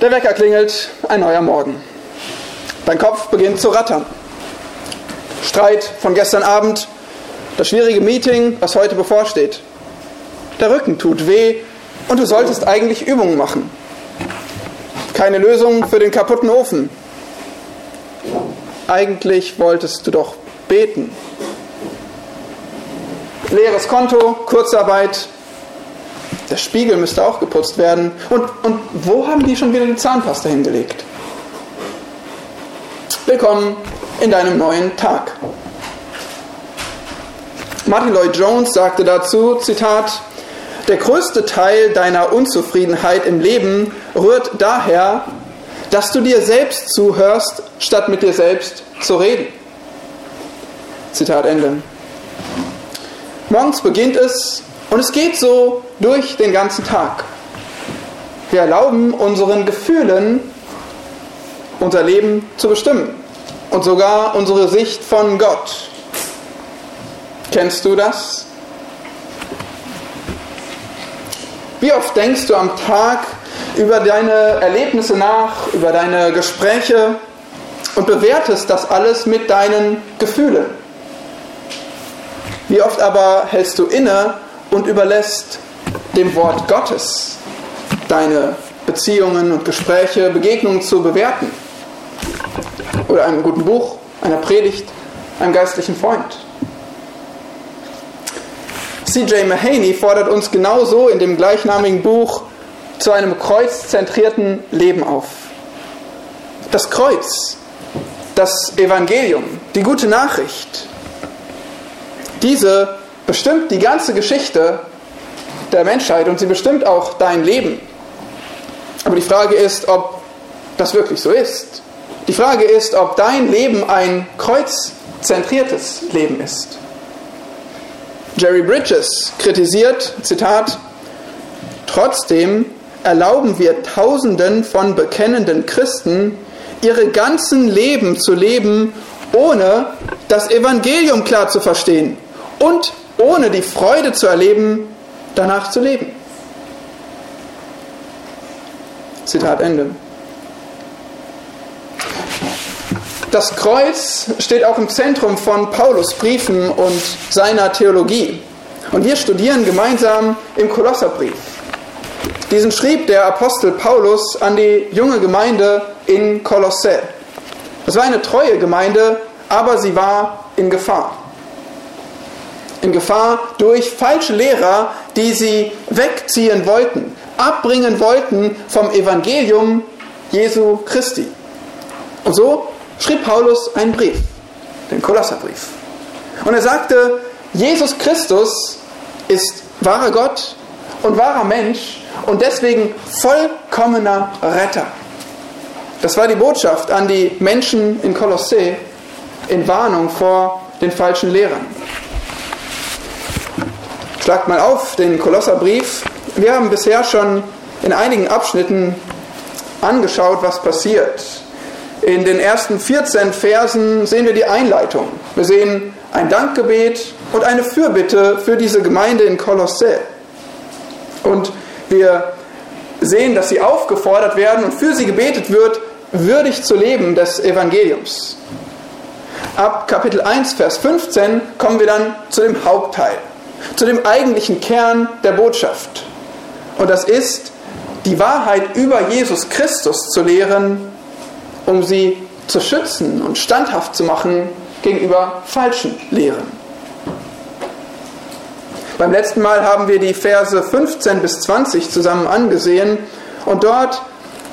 Der Wecker klingelt, ein neuer Morgen. Dein Kopf beginnt zu rattern. Streit von gestern Abend, das schwierige Meeting, was heute bevorsteht. Der Rücken tut weh und du solltest eigentlich Übungen machen. Keine Lösung für den kaputten Ofen. Eigentlich wolltest du doch beten. Leeres Konto, Kurzarbeit, der Spiegel müsste auch geputzt werden. Und, und wo haben die schon wieder die Zahnpasta hingelegt? Willkommen in deinem neuen Tag. Martin Lloyd Jones sagte dazu, Zitat, der größte Teil deiner Unzufriedenheit im Leben rührt daher, dass du dir selbst zuhörst, statt mit dir selbst zu reden. Zitat Ende. Morgens beginnt es und es geht so durch den ganzen Tag. Wir erlauben unseren Gefühlen unser Leben zu bestimmen und sogar unsere Sicht von Gott. Kennst du das? Wie oft denkst du am Tag über deine Erlebnisse nach, über deine Gespräche und bewertest das alles mit deinen Gefühlen? Wie oft aber hältst du inne und überlässt dem Wort Gottes deine Beziehungen und Gespräche, Begegnungen zu bewerten? Oder einem guten Buch, einer Predigt, einem geistlichen Freund? C.J. Mahaney fordert uns genauso in dem gleichnamigen Buch zu einem kreuzzentrierten Leben auf. Das Kreuz, das Evangelium, die gute Nachricht, diese bestimmt die ganze Geschichte der Menschheit und sie bestimmt auch dein Leben. Aber die Frage ist, ob das wirklich so ist. Die Frage ist, ob dein Leben ein kreuzzentriertes Leben ist. Jerry Bridges kritisiert, Zitat, trotzdem erlauben wir Tausenden von bekennenden Christen, ihre ganzen Leben zu leben, ohne das Evangelium klar zu verstehen und ohne die Freude zu erleben, danach zu leben. Zitat Ende. Das Kreuz steht auch im Zentrum von Paulus Briefen und seiner Theologie. Und wir studieren gemeinsam im Kolosserbrief. Diesen schrieb der Apostel Paulus an die junge Gemeinde in Kolossä. Es war eine treue Gemeinde, aber sie war in Gefahr. In Gefahr durch falsche Lehrer, die sie wegziehen wollten, abbringen wollten vom Evangelium Jesu Christi. Und so schrieb Paulus einen Brief, den Kolosserbrief. Und er sagte, Jesus Christus ist wahrer Gott und wahrer Mensch und deswegen vollkommener Retter. Das war die Botschaft an die Menschen in Kolossä in Warnung vor den falschen Lehrern. Schlagt mal auf den Kolosserbrief. Wir haben bisher schon in einigen Abschnitten angeschaut, was passiert. In den ersten 14 Versen sehen wir die Einleitung. Wir sehen ein Dankgebet und eine Fürbitte für diese Gemeinde in Kolossä. Und wir sehen, dass sie aufgefordert werden und für sie gebetet wird, würdig zu leben des Evangeliums. Ab Kapitel 1, Vers 15 kommen wir dann zu dem Hauptteil, zu dem eigentlichen Kern der Botschaft. Und das ist, die Wahrheit über Jesus Christus zu lehren um sie zu schützen und standhaft zu machen gegenüber falschen Lehren. Beim letzten Mal haben wir die Verse 15 bis 20 zusammen angesehen und dort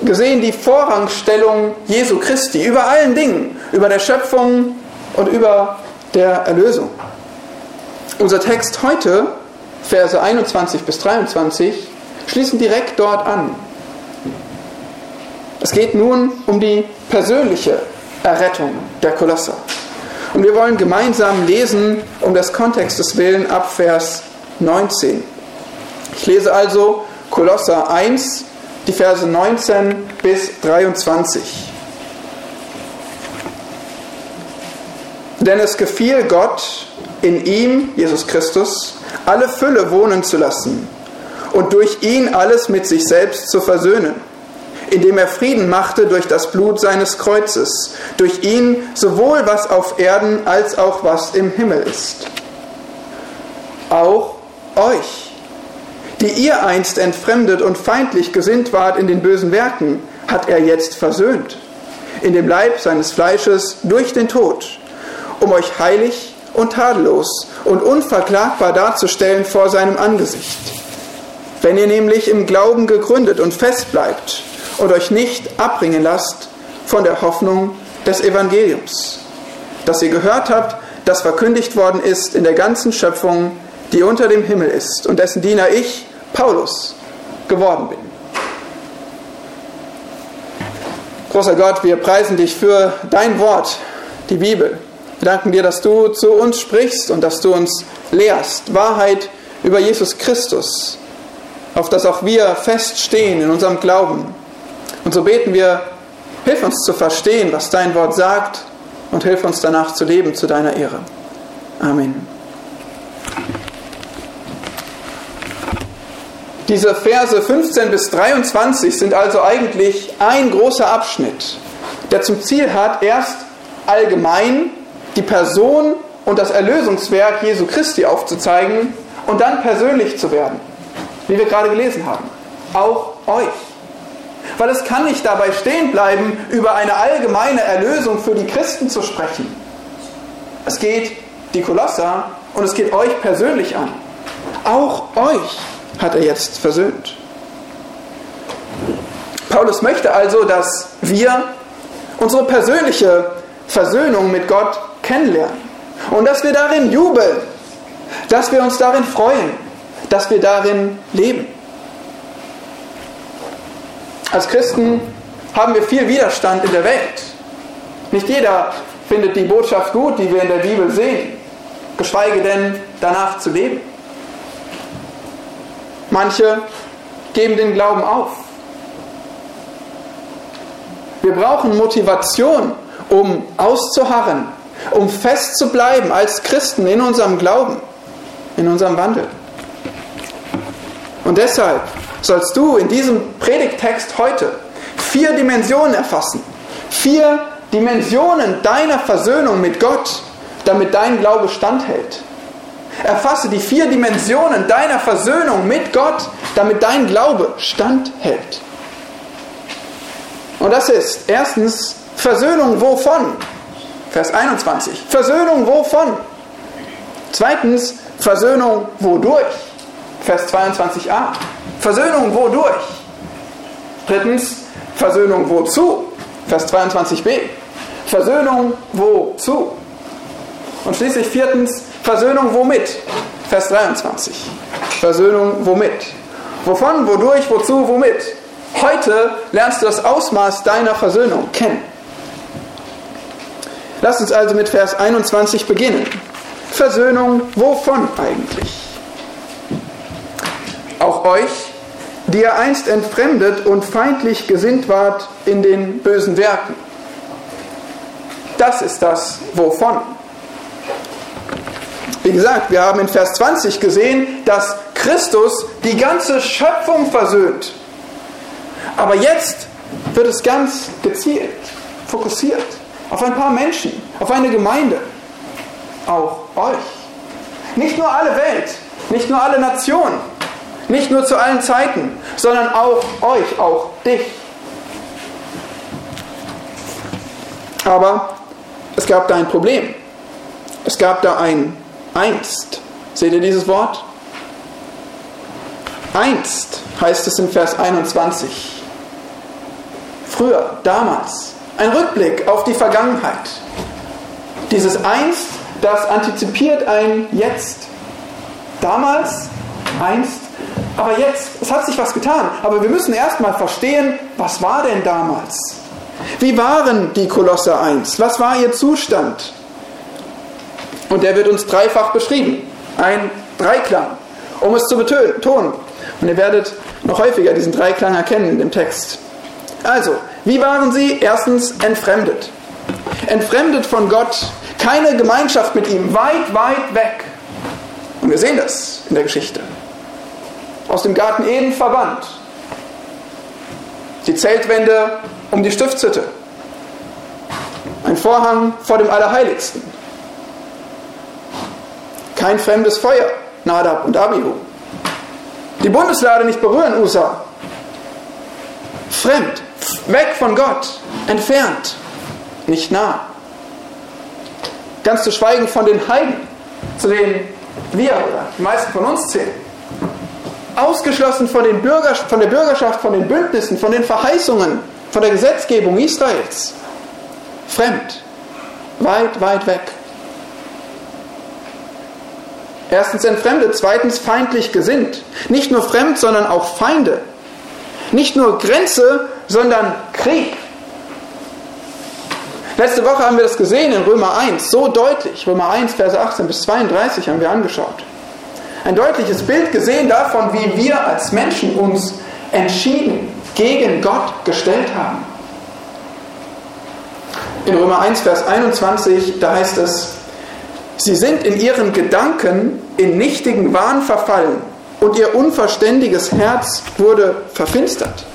gesehen die Vorrangstellung Jesu Christi über allen Dingen, über der Schöpfung und über der Erlösung. Unser Text heute, Verse 21 bis 23, schließen direkt dort an. Es geht nun um die persönliche Errettung der Kolosser. Und wir wollen gemeinsam lesen, um des Kontextes willen, ab Vers 19. Ich lese also Kolosser 1, die Verse 19 bis 23. Denn es gefiel Gott, in ihm, Jesus Christus, alle Fülle wohnen zu lassen und durch ihn alles mit sich selbst zu versöhnen, indem er Frieden machte durch das Blut seines Kreuzes, durch ihn sowohl was auf Erden als auch was im Himmel ist. Auch euch, die ihr einst entfremdet und feindlich gesinnt wart in den bösen Werken, hat er jetzt versöhnt, in dem Leib seines Fleisches durch den Tod, um euch heilig und tadellos und unverklagbar darzustellen vor seinem Angesicht. Wenn ihr nämlich im Glauben gegründet und fest bleibt und euch nicht abbringen lasst von der Hoffnung des Evangeliums, das ihr gehört habt, das verkündigt worden ist in der ganzen Schöpfung, die unter dem Himmel ist und dessen Diener ich, Paulus, geworden bin. Großer Gott, wir preisen dich für dein Wort, die Bibel. Wir danken dir, dass du zu uns sprichst und dass du uns lehrst. Wahrheit über Jesus Christus, auf das auch wir feststehen in unserem Glauben. Und so beten wir, hilf uns zu verstehen, was dein Wort sagt und hilf uns danach zu leben zu deiner Ehre. Amen. Diese Verse 15 bis 23 sind also eigentlich ein großer Abschnitt, der zum Ziel hat, erst allgemein die Person und das Erlösungswerk Jesu Christi aufzuzeigen und dann persönlich zu werden, wie wir gerade gelesen haben. Auch euch. Weil es kann nicht dabei stehen bleiben, über eine allgemeine Erlösung für die Christen zu sprechen. Es geht die Kolosser und es geht euch persönlich an. Auch euch hat er jetzt versöhnt. Paulus möchte also, dass wir unsere persönliche Versöhnung mit Gott kennenlernen und dass wir darin jubeln, dass wir uns darin freuen, dass wir darin leben. Als Christen haben wir viel Widerstand in der Welt. Nicht jeder findet die Botschaft gut, die wir in der Bibel sehen, geschweige denn danach zu leben. Manche geben den Glauben auf. Wir brauchen Motivation, um auszuharren, um fest zu bleiben als Christen in unserem Glauben, in unserem Wandel. Und deshalb sollst du in diesem Predigtext heute vier Dimensionen erfassen. Vier Dimensionen deiner Versöhnung mit Gott, damit dein Glaube standhält. Erfasse die vier Dimensionen deiner Versöhnung mit Gott, damit dein Glaube standhält. Und das ist erstens Versöhnung wovon? Vers 21. Versöhnung wovon? Zweitens Versöhnung wodurch? Vers 22a. Versöhnung wodurch? Drittens Versöhnung wozu? Vers 22b. Versöhnung wozu? Und schließlich viertens Versöhnung womit? Vers 23. Versöhnung womit? Wovon, wodurch, wozu, womit? Heute lernst du das Ausmaß deiner Versöhnung kennen. Lass uns also mit Vers 21 beginnen. Versöhnung wovon eigentlich? Auch euch, die ihr einst entfremdet und feindlich gesinnt wart in den bösen Werken. Das ist das wovon. Wie gesagt, wir haben in Vers 20 gesehen, dass Christus die ganze Schöpfung versöhnt. Aber jetzt wird es ganz gezielt, fokussiert auf ein paar Menschen, auf eine Gemeinde, auch euch. Nicht nur alle Welt, nicht nur alle Nationen, nicht nur zu allen Zeiten, sondern auch euch, auch dich. Aber es gab da ein Problem. Es gab da ein Einst. Seht ihr dieses Wort? Einst heißt es in Vers 21. Früher, damals. Ein Rückblick auf die Vergangenheit. Dieses Einst, das antizipiert ein Jetzt. Damals, einst, aber jetzt, es hat sich was getan. Aber wir müssen erstmal verstehen, was war denn damals? Wie waren die Kolosse einst? Was war ihr Zustand? Und der wird uns dreifach beschrieben. Ein Dreiklang, um es zu betonen. Und ihr werdet noch häufiger diesen Dreiklang erkennen dem Text. Also, wie waren sie? Erstens entfremdet. Entfremdet von Gott, Keine Gemeinschaft mit ihm, weit, weit weg. Und wir sehen das in der Geschichte. Aus dem Garten Eden verbannt. Die Zeltwände um die Stiftshütte. Ein Vorhang vor dem Allerheiligsten. Kein fremdes Feuer, Nadab und Abihu. Die Bundeslade nicht berühren, Usa. Fremd, weg von Gott, entfernt, nicht nah. Ganz zu schweigen von den Heiden, zu denen wir oder die meisten von uns zählen. Ausgeschlossen von, den Bürger, von der Bürgerschaft, von den Bündnissen, von den Verheißungen, von der Gesetzgebung Israels. Fremd, weit, weit weg. Erstens entfremdet, zweitens feindlich gesinnt. Nicht nur fremd, sondern auch Feinde. Nicht nur Grenze, sondern Krieg. Letzte Woche haben wir das gesehen in Römer 1, so deutlich. Römer 1, Verse 18 bis 32 haben wir angeschaut. Ein deutliches Bild gesehen davon, wie wir als Menschen uns entschieden gegen Gott gestellt haben. In Römer 1, Vers 21, da heißt es, Sie sind in ihren Gedanken in nichtigen Wahn verfallen und ihr unverständiges Herz wurde verfinstert.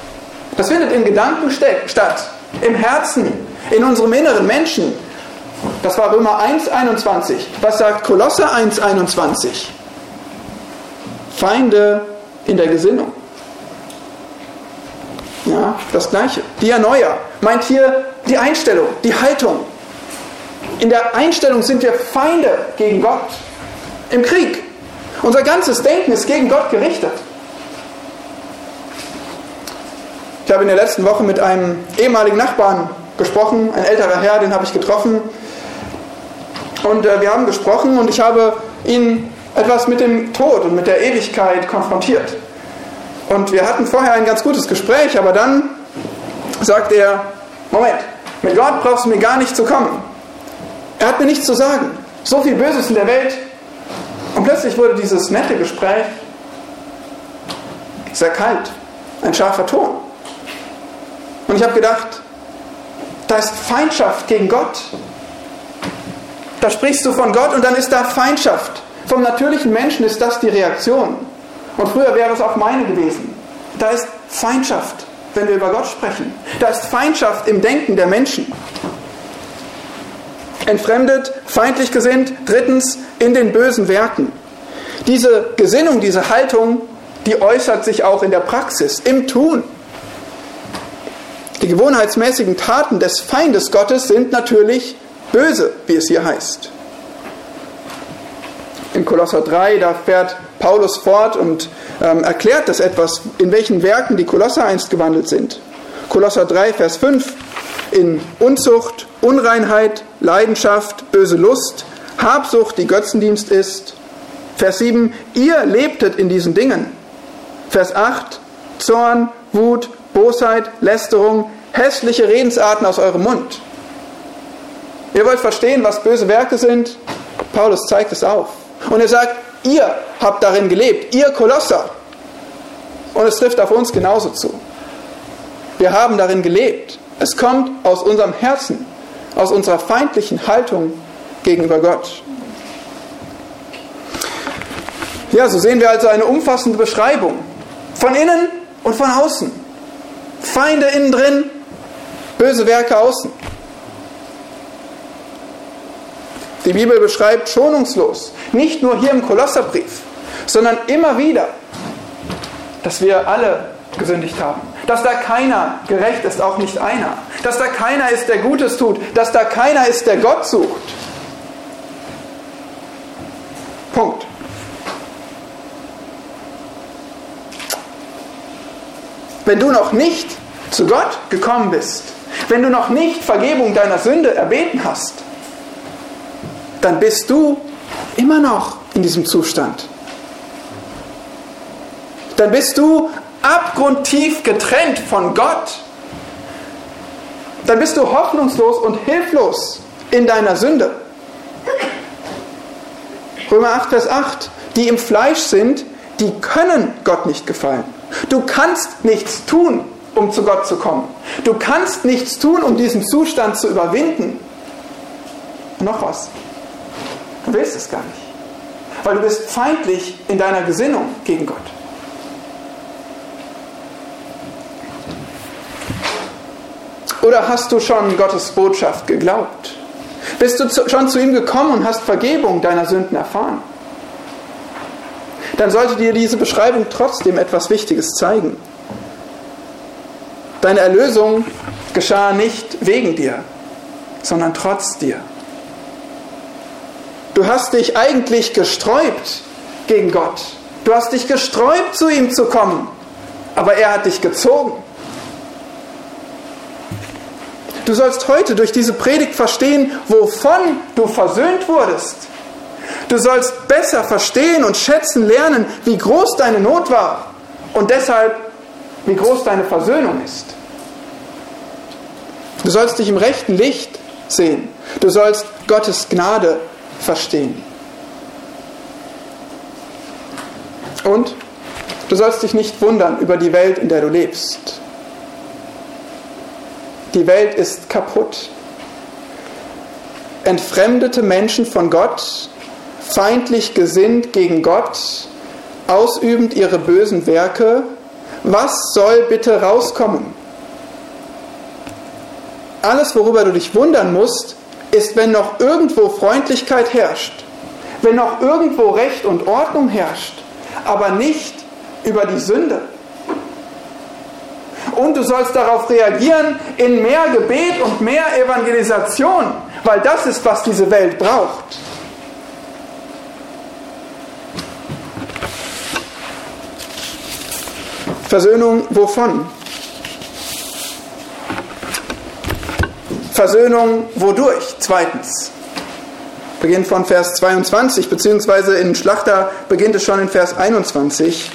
Das findet in Gedanken statt, im Herzen, in unserem inneren Menschen. Das war Römer 1,21. Was sagt Kolosser 1,21? Feinde in der Gesinnung. Ja, das gleiche. Dianoia meint hier die Einstellung, die Haltung. In der Einstellung sind wir Feinde gegen Gott. Im Krieg. Unser ganzes Denken ist gegen Gott gerichtet. Ich habe in der letzten Woche mit einem ehemaligen Nachbarn gesprochen, ein älterer Herr, den habe ich getroffen. Und äh, wir haben gesprochen und ich habe ihn etwas mit dem Tod und mit der Ewigkeit konfrontiert. Und wir hatten vorher ein ganz gutes Gespräch, aber dann sagt er, Moment, mit Gott brauchst du mir gar nicht zu kommen. Er hat mir nichts zu sagen. So viel Böses in der Welt. Und plötzlich wurde dieses nette Gespräch sehr kalt. Ein scharfer Ton. Und ich habe gedacht, da ist Feindschaft gegen Gott. Da sprichst du von Gott und dann ist da Feindschaft. Vom natürlichen Menschen ist das die Reaktion. Und früher wäre es auch meine gewesen. Da ist Feindschaft, wenn wir über Gott sprechen. Da ist Feindschaft im Denken der Menschen. Entfremdet, feindlich gesinnt, drittens in den bösen Werken. Diese Gesinnung, diese Haltung, die äußert sich auch in der Praxis, im Tun. Die gewohnheitsmäßigen Taten des Feindes Gottes sind natürlich böse, wie es hier heißt. In Kolosser 3, da fährt Paulus fort und ähm, erklärt das etwas, in welchen Werken die Kolosser einst gewandelt sind. Kolosser 3, Vers 5, in Unzucht, Unreinheit, Leidenschaft, böse Lust, Habsucht, die Götzendienst ist. Vers 7, ihr lebtet in diesen Dingen. Vers 8, Zorn, Wut, Bosheit, Lästerung, hässliche Redensarten aus eurem Mund. Ihr wollt verstehen, was böse Werke sind? Paulus zeigt es auf. Und er sagt, ihr habt darin gelebt, ihr Kolosser. Und es trifft auf uns genauso zu. Wir haben darin gelebt. Es kommt aus unserem Herzen, aus unserer feindlichen Haltung gegenüber Gott. Ja, so sehen wir also eine umfassende Beschreibung von innen und von außen. Feinde innen drin, böse Werke außen. Die Bibel beschreibt schonungslos, nicht nur hier im Kolosserbrief, sondern immer wieder, dass wir alle gesündigt haben. Dass da keiner gerecht ist, auch nicht einer. Dass da keiner ist, der Gutes tut. Dass da keiner ist, der Gott sucht. Punkt. Wenn du noch nicht zu Gott gekommen bist, wenn du noch nicht Vergebung deiner Sünde erbeten hast, dann bist du immer noch in diesem Zustand. Dann bist du abgrundtief getrennt von Gott. Dann bist du hoffnungslos und hilflos in deiner Sünde. Römer 8, Vers 8. Die im Fleisch sind, die können Gott nicht gefallen. Du kannst nichts tun, um zu Gott zu kommen. Du kannst nichts tun, um diesen Zustand zu überwinden. noch was. Du willst es gar nicht. Weil du bist feindlich in deiner Gesinnung gegen Gott. Oder hast du schon Gottes Botschaft geglaubt? Bist du schon zu ihm gekommen und hast Vergebung deiner Sünden erfahren? Dann sollte dir diese Beschreibung trotzdem etwas Wichtiges zeigen. Deine Erlösung geschah nicht wegen dir, sondern trotz dir. Du hast dich eigentlich gesträubt gegen Gott. Du hast dich gesträubt, zu ihm zu kommen. Aber er hat dich gezogen. Du sollst heute durch diese Predigt verstehen, wovon du versöhnt wurdest. Du sollst besser verstehen und schätzen lernen, wie groß deine Not war und deshalb, wie groß deine Versöhnung ist. Du sollst dich im rechten Licht sehen. Du sollst Gottes Gnade verstehen. Und du sollst dich nicht wundern über die Welt, in der du lebst. Die Welt ist kaputt. Entfremdete Menschen von Gott, feindlich gesinnt gegen Gott, ausübend ihre bösen Werke, was soll bitte rauskommen? Alles, worüber du dich wundern musst, ist, wenn noch irgendwo Freundlichkeit herrscht, wenn noch irgendwo Recht und Ordnung herrscht, aber nicht über die Sünde und du sollst darauf reagieren in mehr Gebet und mehr Evangelisation, weil das ist, was diese Welt braucht. Versöhnung wovon? Versöhnung wodurch? Zweitens. Beginnt von Vers 22, beziehungsweise in Schlachter beginnt es schon in Vers 21.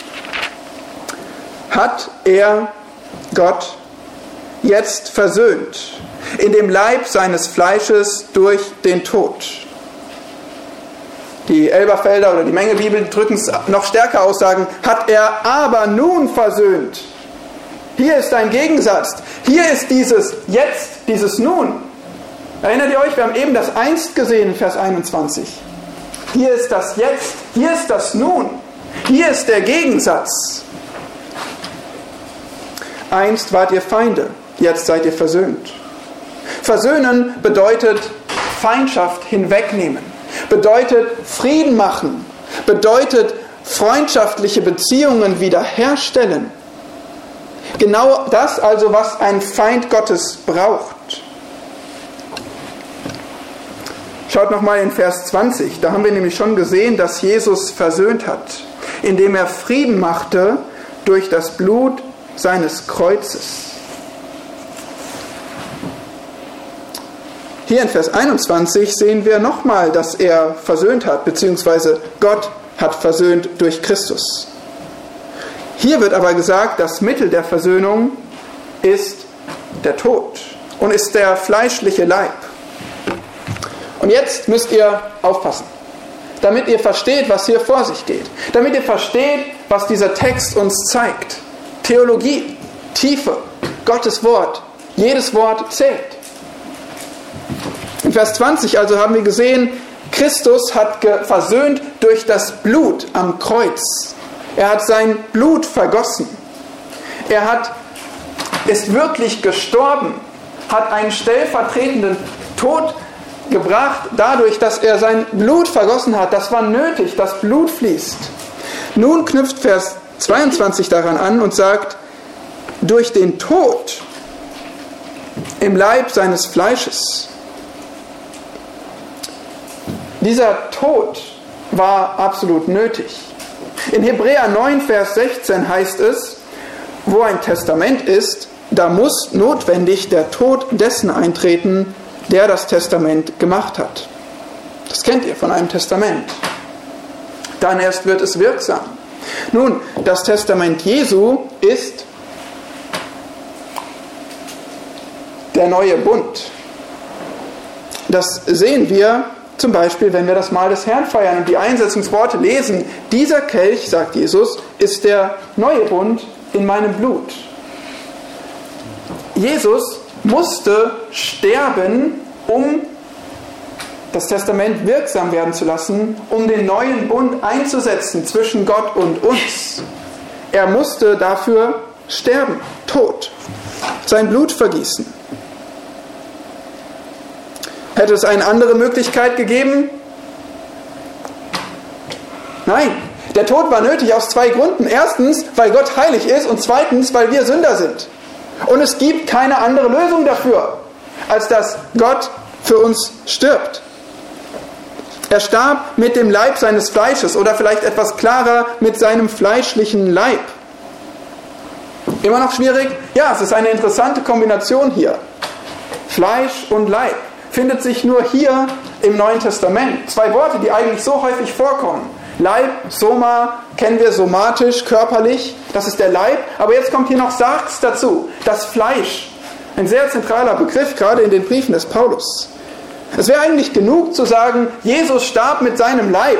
Hat er Gott jetzt versöhnt in dem Leib seines Fleisches durch den Tod. Die Elberfelder oder die Menge Bibel drücken es noch stärker aus, sagen, hat er aber nun versöhnt. Hier ist ein Gegensatz. Hier ist dieses Jetzt, dieses Nun. Erinnert ihr euch, wir haben eben das Einst gesehen Vers 21. Hier ist das Jetzt, hier ist das Nun. Hier ist der Gegensatz. Einst wart ihr Feinde, jetzt seid ihr versöhnt. Versöhnen bedeutet Feindschaft hinwegnehmen, bedeutet Frieden machen, bedeutet freundschaftliche Beziehungen wiederherstellen. Genau das also, was ein Feind Gottes braucht. Schaut nochmal in Vers 20, da haben wir nämlich schon gesehen, dass Jesus versöhnt hat, indem er Frieden machte durch das Blut seines Kreuzes. Hier in Vers 21 sehen wir nochmal, dass er versöhnt hat, beziehungsweise Gott hat versöhnt durch Christus. Hier wird aber gesagt, das Mittel der Versöhnung ist der Tod und ist der fleischliche Leib. Und jetzt müsst ihr aufpassen, damit ihr versteht, was hier vor sich geht, damit ihr versteht, was dieser Text uns zeigt. Theologie, Tiefe, Gottes Wort, jedes Wort zählt. In Vers 20 also haben wir gesehen, Christus hat versöhnt durch das Blut am Kreuz. Er hat sein Blut vergossen. Er hat, ist wirklich gestorben, hat einen stellvertretenden Tod gebracht, dadurch, dass er sein Blut vergossen hat. Das war nötig, das Blut fließt. Nun knüpft Vers 22 daran an und sagt, durch den Tod im Leib seines Fleisches. Dieser Tod war absolut nötig. In Hebräer 9, Vers 16 heißt es, wo ein Testament ist, da muss notwendig der Tod dessen eintreten, der das Testament gemacht hat. Das kennt ihr von einem Testament. Dann erst wird es wirksam. Nun, das Testament Jesu ist der neue Bund. Das sehen wir zum Beispiel, wenn wir das Mahl des Herrn feiern und die Einsetzungsworte lesen. Dieser Kelch, sagt Jesus, ist der neue Bund in meinem Blut. Jesus musste sterben, um das Testament wirksam werden zu lassen, um den neuen Bund einzusetzen zwischen Gott und uns. Er musste dafür sterben, tot, sein Blut vergießen. Hätte es eine andere Möglichkeit gegeben? Nein, der Tod war nötig aus zwei Gründen. Erstens, weil Gott heilig ist und zweitens, weil wir Sünder sind. Und es gibt keine andere Lösung dafür, als dass Gott für uns stirbt. Er starb mit dem Leib seines Fleisches oder vielleicht etwas klarer mit seinem fleischlichen Leib. Immer noch schwierig? Ja, es ist eine interessante Kombination hier. Fleisch und Leib findet sich nur hier im Neuen Testament. Zwei Worte, die eigentlich so häufig vorkommen. Leib, Soma, kennen wir somatisch, körperlich, das ist der Leib. Aber jetzt kommt hier noch Sarx dazu, das Fleisch. Ein sehr zentraler Begriff, gerade in den Briefen des Paulus. Es wäre eigentlich genug zu sagen, Jesus starb mit seinem Leib.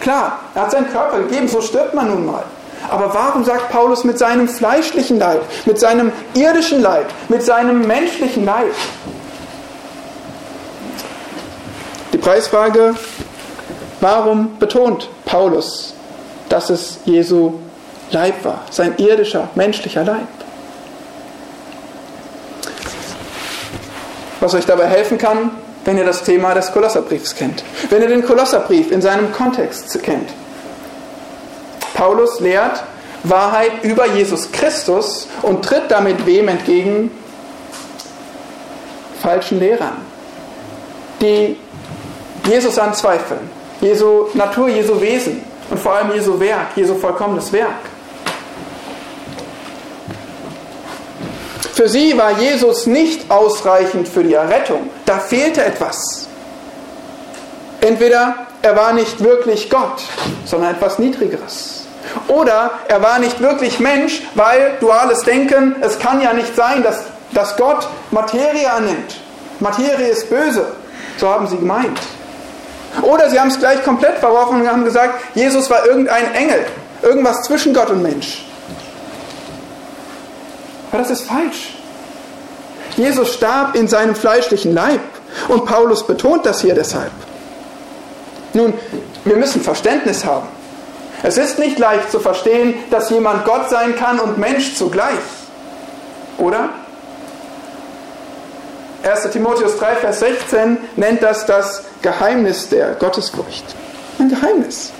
Klar, er hat seinen Körper gegeben, so stirbt man nun mal. Aber warum sagt Paulus mit seinem fleischlichen Leib, mit seinem irdischen Leib, mit seinem menschlichen Leib? Die Preisfrage, warum betont Paulus, dass es Jesu Leib war, sein irdischer, menschlicher Leib? Was euch dabei helfen kann, wenn ihr das Thema des Kolosserbriefs kennt, wenn ihr den Kolosserbrief in seinem Kontext kennt. Paulus lehrt Wahrheit über Jesus Christus und tritt damit wem entgegen? Falschen Lehrern, die Jesus anzweifeln, Jesu Natur, Jesu Wesen und vor allem Jesu Werk, Jesu vollkommenes Werk. Für sie war Jesus nicht ausreichend für die Errettung. Da fehlte etwas. Entweder er war nicht wirklich Gott, sondern etwas Niedrigeres. Oder er war nicht wirklich Mensch, weil duales Denken, es kann ja nicht sein, dass, dass Gott Materie annimmt. Materie ist böse. So haben sie gemeint. Oder sie haben es gleich komplett verworfen und haben gesagt, Jesus war irgendein Engel, irgendwas zwischen Gott und Mensch. Aber das ist falsch. Jesus starb in seinem fleischlichen Leib und Paulus betont das hier deshalb. Nun, wir müssen Verständnis haben. Es ist nicht leicht zu verstehen, dass jemand Gott sein kann und Mensch zugleich. Oder? 1 Timotheus 3, Vers 16 nennt das das Geheimnis der Gottesfurcht. Ein Geheimnis.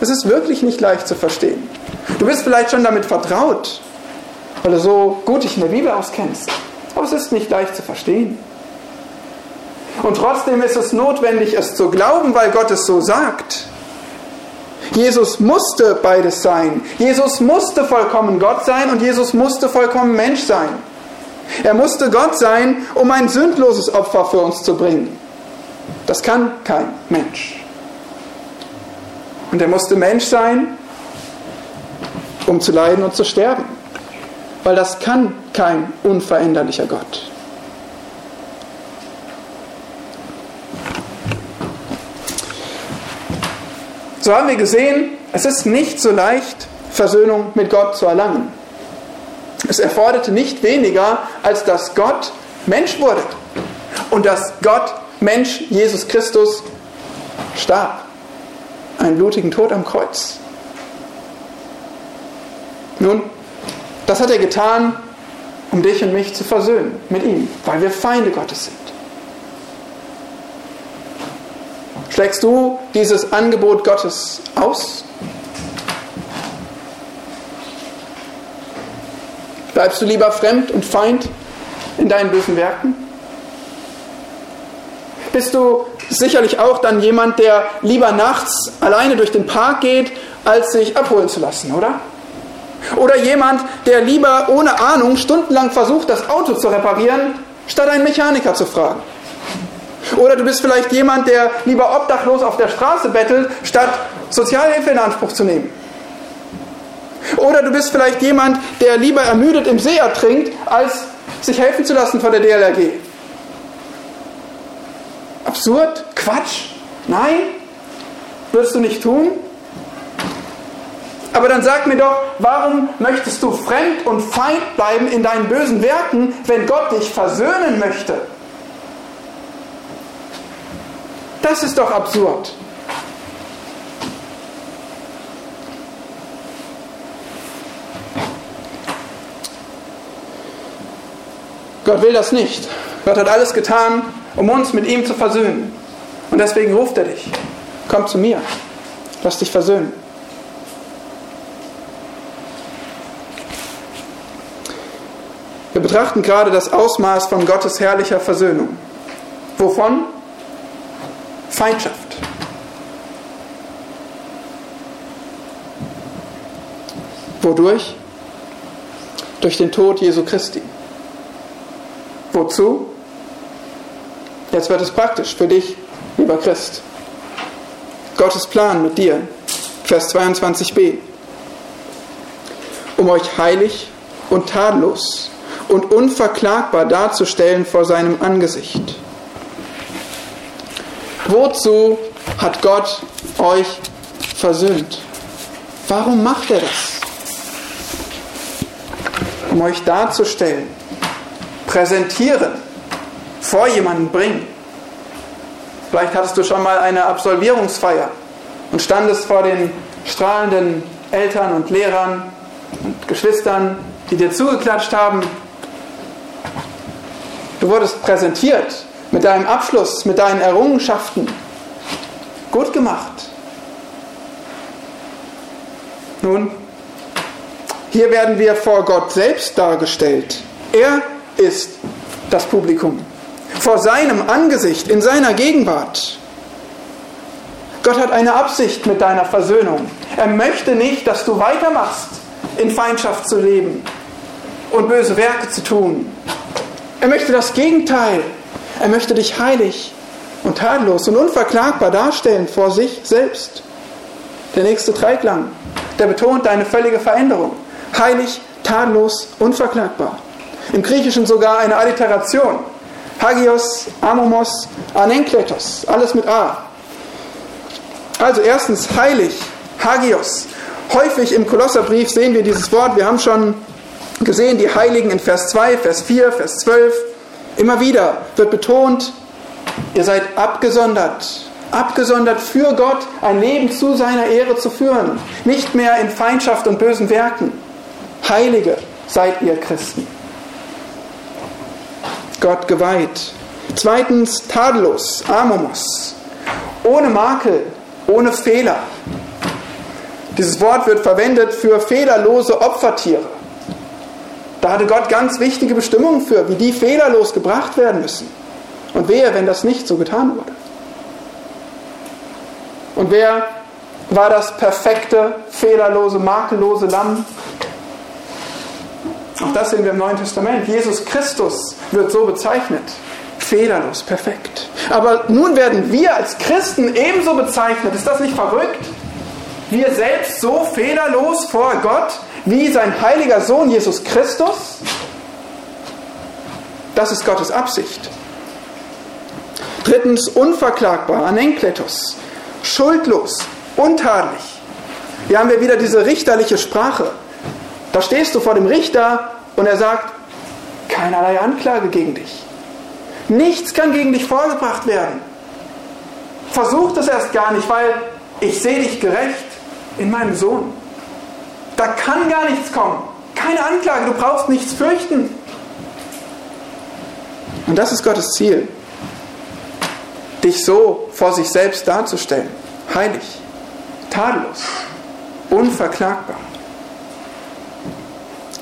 Es ist wirklich nicht leicht zu verstehen. Du bist vielleicht schon damit vertraut, weil du so gut dich in der Bibel auskennst. Aber es ist nicht leicht zu verstehen. Und trotzdem ist es notwendig, es zu glauben, weil Gott es so sagt. Jesus musste beides sein. Jesus musste vollkommen Gott sein und Jesus musste vollkommen Mensch sein. Er musste Gott sein, um ein sündloses Opfer für uns zu bringen. Das kann kein Mensch. Und er musste Mensch sein, um zu leiden und zu sterben weil das kann kein unveränderlicher Gott. So haben wir gesehen, es ist nicht so leicht, Versöhnung mit Gott zu erlangen. Es erforderte nicht weniger, als dass Gott Mensch wurde und dass Gott Mensch Jesus Christus starb. Einen blutigen Tod am Kreuz. Nun, das hat er getan, um dich und mich zu versöhnen mit ihm, weil wir Feinde Gottes sind. Schlägst du dieses Angebot Gottes aus? Bleibst du lieber fremd und Feind in deinen bösen Werken? Bist du sicherlich auch dann jemand, der lieber nachts alleine durch den Park geht, als sich abholen zu lassen, oder? Oder jemand, der lieber ohne Ahnung stundenlang versucht, das Auto zu reparieren, statt einen Mechaniker zu fragen. Oder du bist vielleicht jemand, der lieber obdachlos auf der Straße bettelt, statt Sozialhilfe in Anspruch zu nehmen. Oder du bist vielleicht jemand, der lieber ermüdet im See ertrinkt, als sich helfen zu lassen von der DLRG. Absurd? Quatsch? Nein? Würdest du nicht tun? Aber dann sag mir doch, warum möchtest du fremd und Feind bleiben in deinen bösen Werken, wenn Gott dich versöhnen möchte? Das ist doch absurd. Gott will das nicht. Gott hat alles getan, um uns mit ihm zu versöhnen. Und deswegen ruft er dich. Komm zu mir. Lass dich versöhnen. Wir betrachten gerade das Ausmaß von Gottes herrlicher Versöhnung. Wovon? Feindschaft. Wodurch? Durch den Tod Jesu Christi. Wozu? Jetzt wird es praktisch für dich, lieber Christ. Gottes Plan mit dir. Vers 22b. Um euch heilig und tadellos und unverklagbar darzustellen vor seinem Angesicht. Wozu hat Gott euch versöhnt? Warum macht er das? Um euch darzustellen, präsentieren, vor jemanden bringen. Vielleicht hattest du schon mal eine Absolvierungsfeier und standest vor den strahlenden Eltern und Lehrern und Geschwistern, die dir zugeklatscht haben. Du wurdest präsentiert mit deinem Abschluss, mit deinen Errungenschaften. Gut gemacht. Nun, hier werden wir vor Gott selbst dargestellt. Er ist das Publikum. Vor seinem Angesicht, in seiner Gegenwart. Gott hat eine Absicht mit deiner Versöhnung. Er möchte nicht, dass du weitermachst, in Feindschaft zu leben und böse Werke zu tun. Er möchte das Gegenteil. Er möchte dich heilig und tadellos und unverklagbar darstellen vor sich selbst. Der nächste Dreiklang, der betont deine völlige Veränderung. Heilig, tadellos, unverklagbar. Im Griechischen sogar eine Alliteration. Hagios, Amomos, Anenkletos, alles mit A. Also erstens heilig, Hagios. Häufig im Kolosserbrief sehen wir dieses Wort, wir haben schon gesehen, die Heiligen in Vers 2, Vers 4, Vers 12. Immer wieder wird betont, ihr seid abgesondert, abgesondert für Gott, ein Leben zu seiner Ehre zu führen, nicht mehr in Feindschaft und bösen Werken. Heilige seid ihr Christen. Gott geweiht. Zweitens tadellos, amomos, ohne Makel, ohne Fehler. Dieses Wort wird verwendet für fehlerlose Opfertiere. Da hatte Gott ganz wichtige Bestimmungen für, wie die fehlerlos gebracht werden müssen. Und wehe, wenn das nicht so getan wurde. Und wer war das perfekte, fehlerlose, makellose Lamm? Auch das sehen wir im Neuen Testament. Jesus Christus wird so bezeichnet. Fehlerlos, perfekt. Aber nun werden wir als Christen ebenso bezeichnet. Ist das nicht verrückt? Wir selbst so fehlerlos vor Gott wie sein heiliger Sohn Jesus Christus? Das ist Gottes Absicht. Drittens, unverklagbar, anenkletos, schuldlos, untadelig. Hier haben wir wieder diese richterliche Sprache. Da stehst du vor dem Richter und er sagt, keinerlei Anklage gegen dich. Nichts kann gegen dich vorgebracht werden. Versuch das erst gar nicht, weil ich sehe dich gerecht in meinem Sohn. Da kann gar nichts kommen. Keine Anklage, du brauchst nichts fürchten. Und das ist Gottes Ziel. Dich so vor sich selbst darzustellen. Heilig, tadellos, unverklagbar.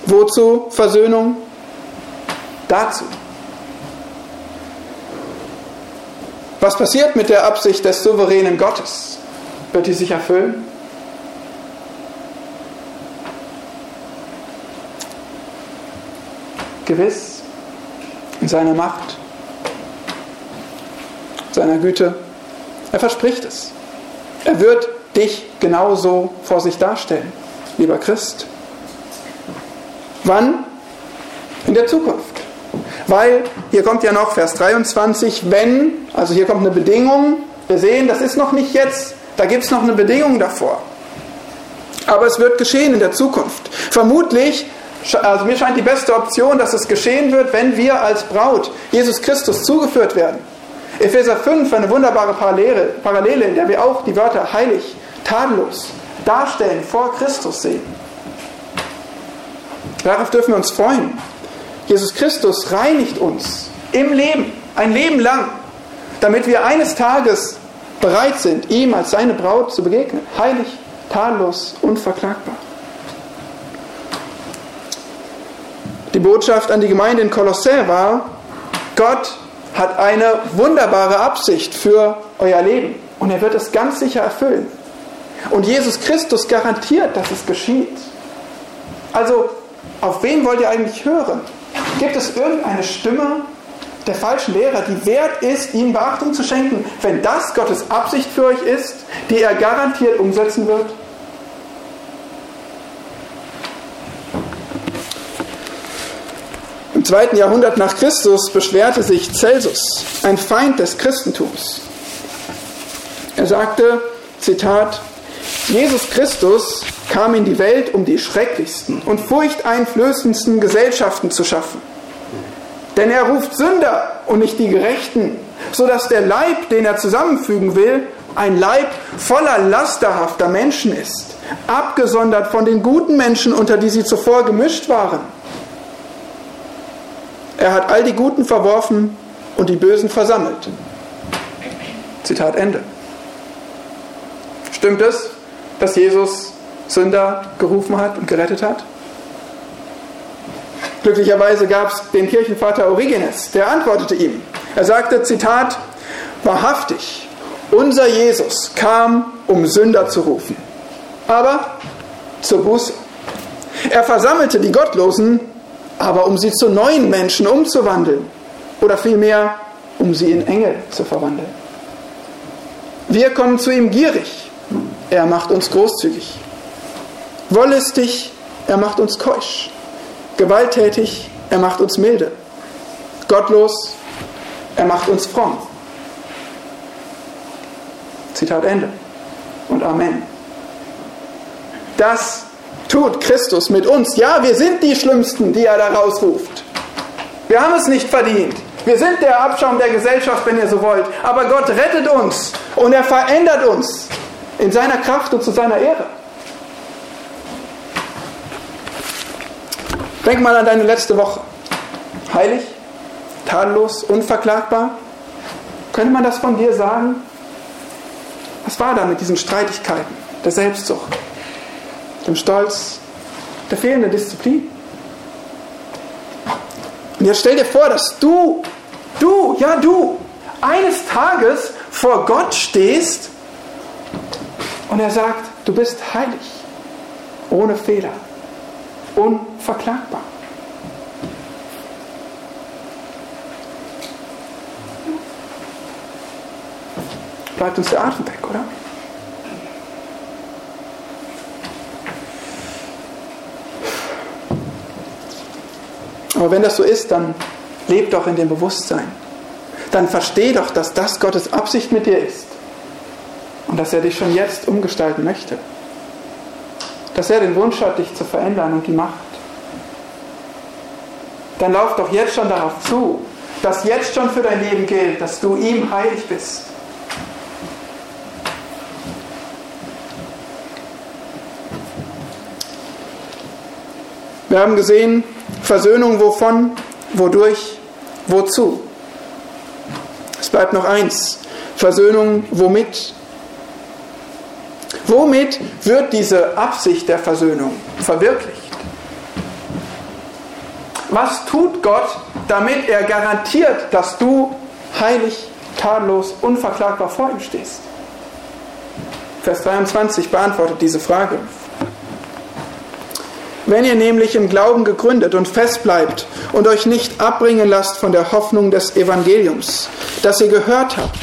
Wozu Versöhnung? Dazu. Was passiert mit der Absicht des souveränen Gottes? Wird die sich erfüllen? Gewiss, in seiner Macht, seiner Güte. Er verspricht es. Er wird dich genauso vor sich darstellen, lieber Christ. Wann? In der Zukunft. Weil, hier kommt ja noch Vers 23, wenn, also hier kommt eine Bedingung, wir sehen, das ist noch nicht jetzt, da gibt es noch eine Bedingung davor. Aber es wird geschehen in der Zukunft. Vermutlich, also mir scheint die beste Option, dass es geschehen wird, wenn wir als Braut Jesus Christus zugeführt werden. Epheser 5, eine wunderbare Parallele, Parallele, in der wir auch die Wörter heilig, tadellos darstellen, vor Christus sehen. Darauf dürfen wir uns freuen. Jesus Christus reinigt uns im Leben, ein Leben lang, damit wir eines Tages bereit sind, ihm als seine Braut zu begegnen. Heilig, tadellos, unverklagbar. Die Botschaft an die Gemeinde in Kolossä war, Gott hat eine wunderbare Absicht für euer Leben und er wird es ganz sicher erfüllen. Und Jesus Christus garantiert, dass es geschieht. Also, auf wen wollt ihr eigentlich hören? Gibt es irgendeine Stimme der falschen Lehrer, die wert ist, ihnen Beachtung zu schenken, wenn das Gottes Absicht für euch ist, die er garantiert umsetzen wird? Im zweiten Jahrhundert nach Christus beschwerte sich Celsus, ein Feind des Christentums. Er sagte, Zitat, Jesus Christus kam in die Welt, um die schrecklichsten und furchteinflößendsten Gesellschaften zu schaffen. Denn er ruft Sünder und nicht die Gerechten, sodass der Leib, den er zusammenfügen will, ein Leib voller lasterhafter Menschen ist, abgesondert von den guten Menschen, unter die sie zuvor gemischt waren. Er hat all die Guten verworfen und die Bösen versammelt. Zitat Ende. Stimmt es, dass Jesus Sünder gerufen hat und gerettet hat? Glücklicherweise gab es den Kirchenvater Origenes, der antwortete ihm. Er sagte, Zitat, wahrhaftig, unser Jesus kam, um Sünder zu rufen, aber zur Buße. Er versammelte die Gottlosen aber um sie zu neuen Menschen umzuwandeln oder vielmehr, um sie in Engel zu verwandeln. Wir kommen zu ihm gierig, er macht uns großzügig. Wollüstig, er macht uns keusch. Gewalttätig, er macht uns milde. Gottlos, er macht uns fromm. Zitat Ende. Und Amen. Das tut Christus mit uns. Ja, wir sind die Schlimmsten, die er da rausruft. Wir haben es nicht verdient. Wir sind der Abschaum der Gesellschaft, wenn ihr so wollt. Aber Gott rettet uns und er verändert uns in seiner Kraft und zu seiner Ehre. Denk mal an deine letzte Woche. Heilig, tadellos, unverklagbar. Könnte man das von dir sagen? Was war da mit diesen Streitigkeiten, der Selbstsucht? Dem Stolz, der fehlenden Disziplin. Und jetzt stell dir vor, dass du, du, ja du, eines Tages vor Gott stehst und er sagt, du bist heilig, ohne Fehler, unverklagbar. Bleibt uns der Atem weg, oder? Aber wenn das so ist, dann leb doch in dem Bewusstsein. Dann versteh doch, dass das Gottes Absicht mit dir ist. Und dass er dich schon jetzt umgestalten möchte. Dass er den Wunsch hat, dich zu verändern und die Macht. Dann lauf doch jetzt schon darauf zu, dass jetzt schon für dein Leben gilt, dass du ihm heilig bist. Wir haben gesehen, Versöhnung wovon, wodurch, wozu. Es bleibt noch eins. Versöhnung womit? Womit wird diese Absicht der Versöhnung verwirklicht? Was tut Gott, damit er garantiert, dass du heilig, tadellos, unverklagbar vor ihm stehst? Vers 23 beantwortet diese Frage. Wenn ihr nämlich im Glauben gegründet und fest bleibt und euch nicht abbringen lasst von der Hoffnung des Evangeliums, das ihr gehört habt,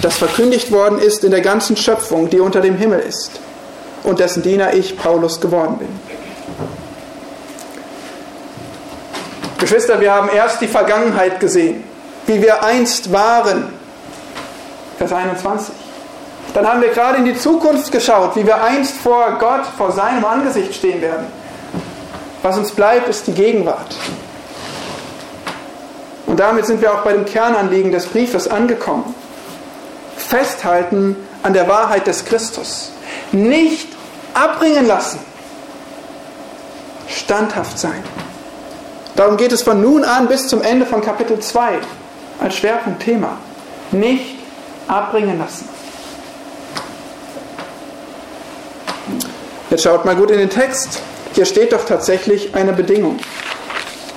das verkündigt worden ist in der ganzen Schöpfung, die unter dem Himmel ist, und dessen Diener ich, Paulus, geworden bin. Geschwister, wir haben erst die Vergangenheit gesehen, wie wir einst waren. Vers 21. Dann haben wir gerade in die Zukunft geschaut, wie wir einst vor Gott, vor seinem Angesicht stehen werden. Was uns bleibt, ist die Gegenwart. Und damit sind wir auch bei dem Kernanliegen des Briefes angekommen. Festhalten an der Wahrheit des Christus. Nicht abbringen lassen. Standhaft sein. Darum geht es von nun an bis zum Ende von Kapitel 2 als Schwerpunktthema. Nicht abbringen lassen. Jetzt schaut mal gut in den Text. Hier steht doch tatsächlich eine Bedingung.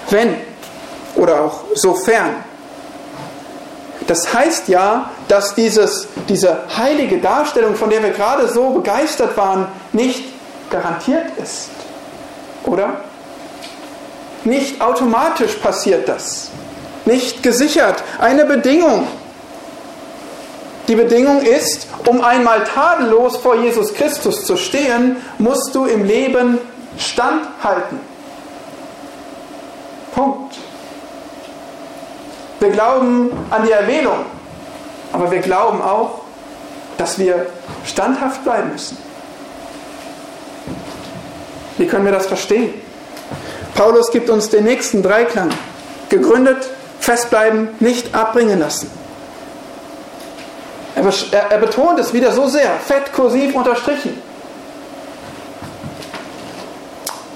Wenn oder auch sofern. Das heißt ja, dass dieses, diese heilige Darstellung, von der wir gerade so begeistert waren, nicht garantiert ist. Oder? Nicht automatisch passiert das. Nicht gesichert. Eine Bedingung. Die Bedingung ist, um einmal tadellos vor Jesus Christus zu stehen, musst du im Leben standhalten. Punkt. Wir glauben an die Erwählung, aber wir glauben auch, dass wir standhaft bleiben müssen. Wie können wir das verstehen? Paulus gibt uns den nächsten Dreiklang. Gegründet, festbleiben, nicht abbringen lassen. Er, betont es wieder so sehr, fett kursiv unterstrichen.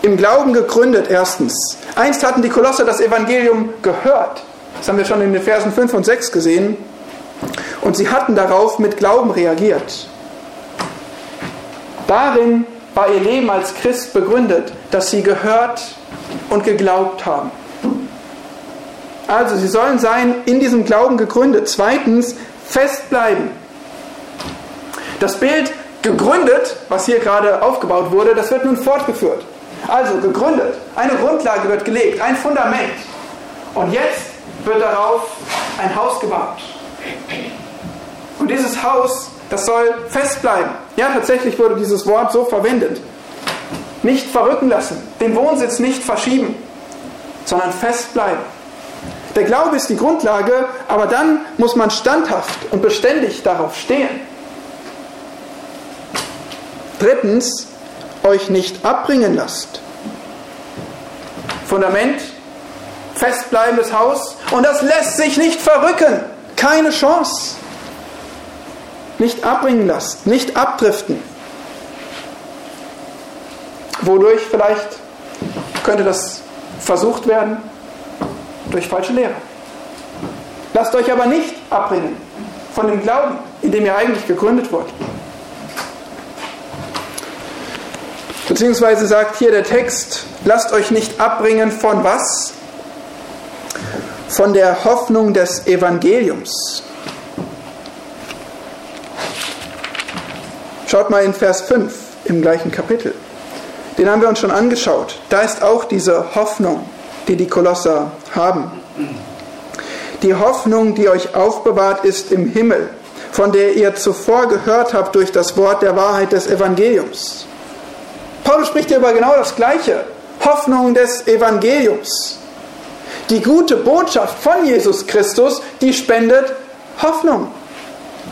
Im Glauben gegründet erstens. Einst hatten die Kolosser das Evangelium gehört. Das haben wir schon in den Versen 5 und 6 gesehen. Und sie hatten darauf mit Glauben reagiert. Darin war ihr Leben als Christ begründet, dass sie gehört und geglaubt haben. Also sie sollen sein in diesem Glauben gegründet. Zweitens, festbleiben. Das Bild gegründet, was hier gerade aufgebaut wurde, das wird nun fortgeführt. Also gegründet, eine Grundlage wird gelegt, ein Fundament. Und jetzt wird darauf ein Haus gebaut. Und dieses Haus, das soll festbleiben. Ja, tatsächlich wurde dieses Wort so verwendet. Nicht verrücken lassen, den Wohnsitz nicht verschieben, sondern festbleiben. Der Glaube ist die Grundlage, aber dann muss man standhaft und beständig darauf stehen. Drittens, euch nicht abbringen lasst. Fundament, festbleibendes Haus und das lässt sich nicht verrücken. Keine Chance. Nicht abbringen lasst, nicht abdriften. Wodurch vielleicht könnte das versucht werden? Durch falsche Lehre. Lasst euch aber nicht abbringen von dem Glauben, in dem ihr eigentlich gegründet wurdet. Beziehungsweise sagt hier der Text, lasst euch nicht abbringen von was? Von der Hoffnung des Evangeliums. Schaut mal in Vers 5 im gleichen Kapitel. Den haben wir uns schon angeschaut. Da ist auch diese Hoffnung, die die Kolosser haben. Die Hoffnung, die euch aufbewahrt ist im Himmel, von der ihr zuvor gehört habt durch das Wort der Wahrheit des Evangeliums Paulus spricht hier über genau das Gleiche. Hoffnung des Evangeliums. Die gute Botschaft von Jesus Christus, die spendet Hoffnung,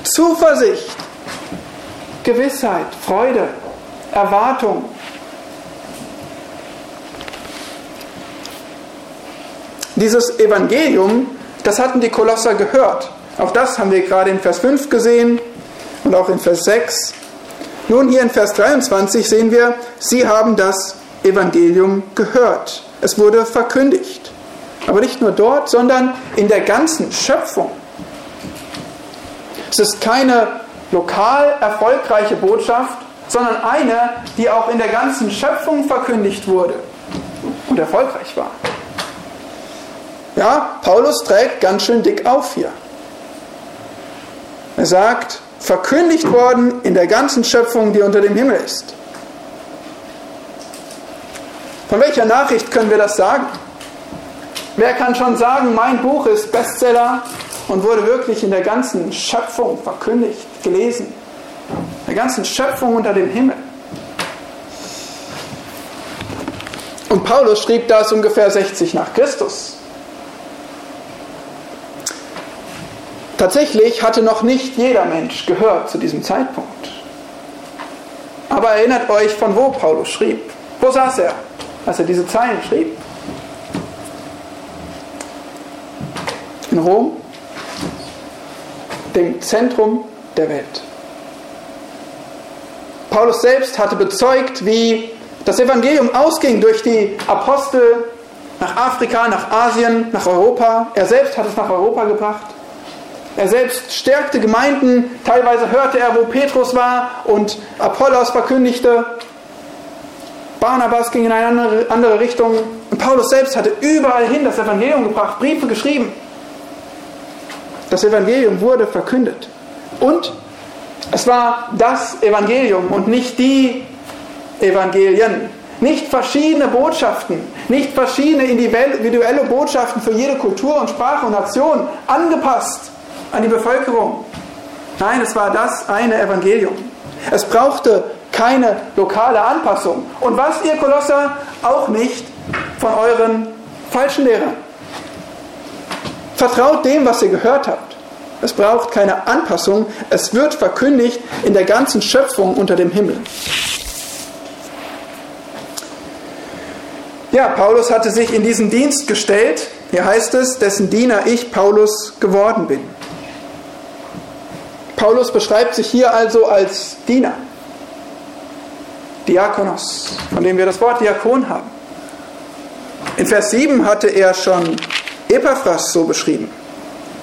Zuversicht, Gewissheit, Freude, Erwartung. Dieses Evangelium, das hatten die Kolosser gehört. Auch das haben wir gerade in Vers 5 gesehen und auch in Vers 6. Nun hier in Vers 23 sehen wir, sie haben das Evangelium gehört. Es wurde verkündigt. Aber nicht nur dort, sondern in der ganzen Schöpfung. Es ist keine lokal erfolgreiche Botschaft, sondern eine, die auch in der ganzen Schöpfung verkündigt wurde und erfolgreich war. Ja, Paulus trägt ganz schön dick auf hier. Er sagt, verkündigt worden in der ganzen Schöpfung, die unter dem Himmel ist. Von welcher Nachricht können wir das sagen? Wer kann schon sagen, mein Buch ist Bestseller und wurde wirklich in der ganzen Schöpfung verkündigt, gelesen? In der ganzen Schöpfung unter dem Himmel. Und Paulus schrieb das ungefähr 60 nach Christus. Tatsächlich hatte noch nicht jeder Mensch gehört zu diesem Zeitpunkt. Aber erinnert euch, von wo Paulus schrieb. Wo saß er, als er diese Zeilen schrieb? in Rom, dem Zentrum der Welt. Paulus selbst hatte bezeugt, wie das Evangelium ausging durch die Apostel nach Afrika, nach Asien, nach Europa. Er selbst hat es nach Europa gebracht. Er selbst stärkte Gemeinden. Teilweise hörte er, wo Petrus war und Apollos verkündigte. Barnabas ging in eine andere Richtung. Und Paulus selbst hatte überall hin das Evangelium gebracht, Briefe geschrieben. Das Evangelium wurde verkündet. Und es war das Evangelium und nicht die Evangelien. Nicht verschiedene Botschaften, nicht verschiedene individuelle Botschaften für jede Kultur und Sprache und Nation angepasst an die Bevölkerung. Nein, es war das eine Evangelium. Es brauchte keine lokale Anpassung. Und was ihr Kolosser auch nicht von euren falschen Lehrern. Vertraut dem, was ihr gehört habt. Es braucht keine Anpassung. Es wird verkündigt in der ganzen Schöpfung unter dem Himmel. Ja, Paulus hatte sich in diesen Dienst gestellt. Hier heißt es, dessen Diener ich, Paulus, geworden bin. Paulus beschreibt sich hier also als Diener. Diakonos, von dem wir das Wort Diakon haben. In Vers 7 hatte er schon Epaphras so beschrieben.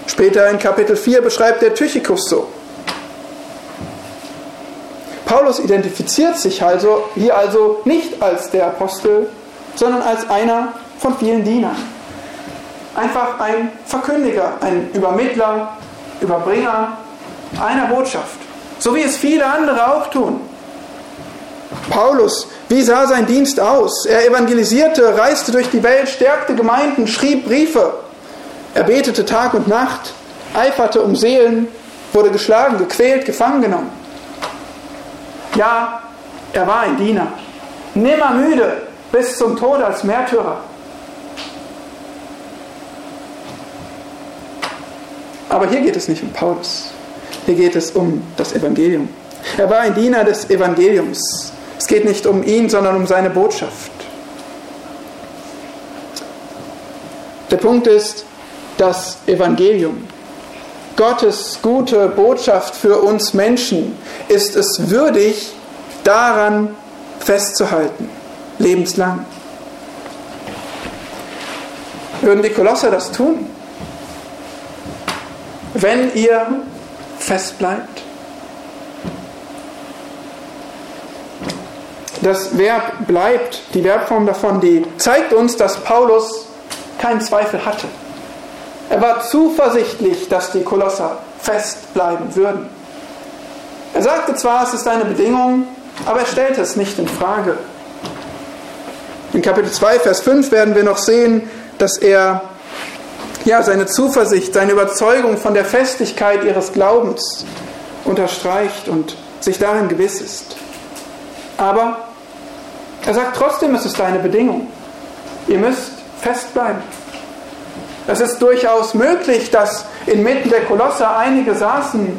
Später in Kapitel 4 beschreibt er Tychicus so. Paulus identifiziert sich also hier also nicht als der Apostel sondern als einer von vielen Dienern. Einfach ein Verkündiger, ein Übermittler, Überbringer einer Botschaft. So wie es viele andere auch tun. Paulus, wie sah sein Dienst aus? Er evangelisierte, reiste durch die Welt, stärkte Gemeinden, schrieb Briefe. Er betete Tag und Nacht, eiferte um Seelen, wurde geschlagen, gequält, gefangen genommen. Ja, er war ein Diener. Nimmer müde, bis zum Tod als Märtyrer. Aber hier geht es nicht um Paulus. Hier geht es um das Evangelium. Er war ein Diener des Evangeliums. Es geht nicht um ihn, sondern um seine Botschaft. Der Punkt ist, das Evangelium, Gottes gute Botschaft für uns Menschen, ist es würdig, daran festzuhalten lebenslang. Würden die Kolosser das tun? Wenn ihr fest bleibt? Das Verb bleibt, die Verbform davon, die zeigt uns, dass Paulus keinen Zweifel hatte. Er war zuversichtlich, dass die Kolosser fest bleiben würden. Er sagte zwar, es ist eine Bedingung, aber er stellte es nicht in Frage. In Kapitel 2, Vers 5 werden wir noch sehen, dass er ja, seine Zuversicht, seine Überzeugung von der Festigkeit ihres Glaubens unterstreicht und sich darin gewiss ist. Aber er sagt trotzdem, es ist eine Bedingung. Ihr müsst festbleiben. Es ist durchaus möglich, dass inmitten der Kolosse einige saßen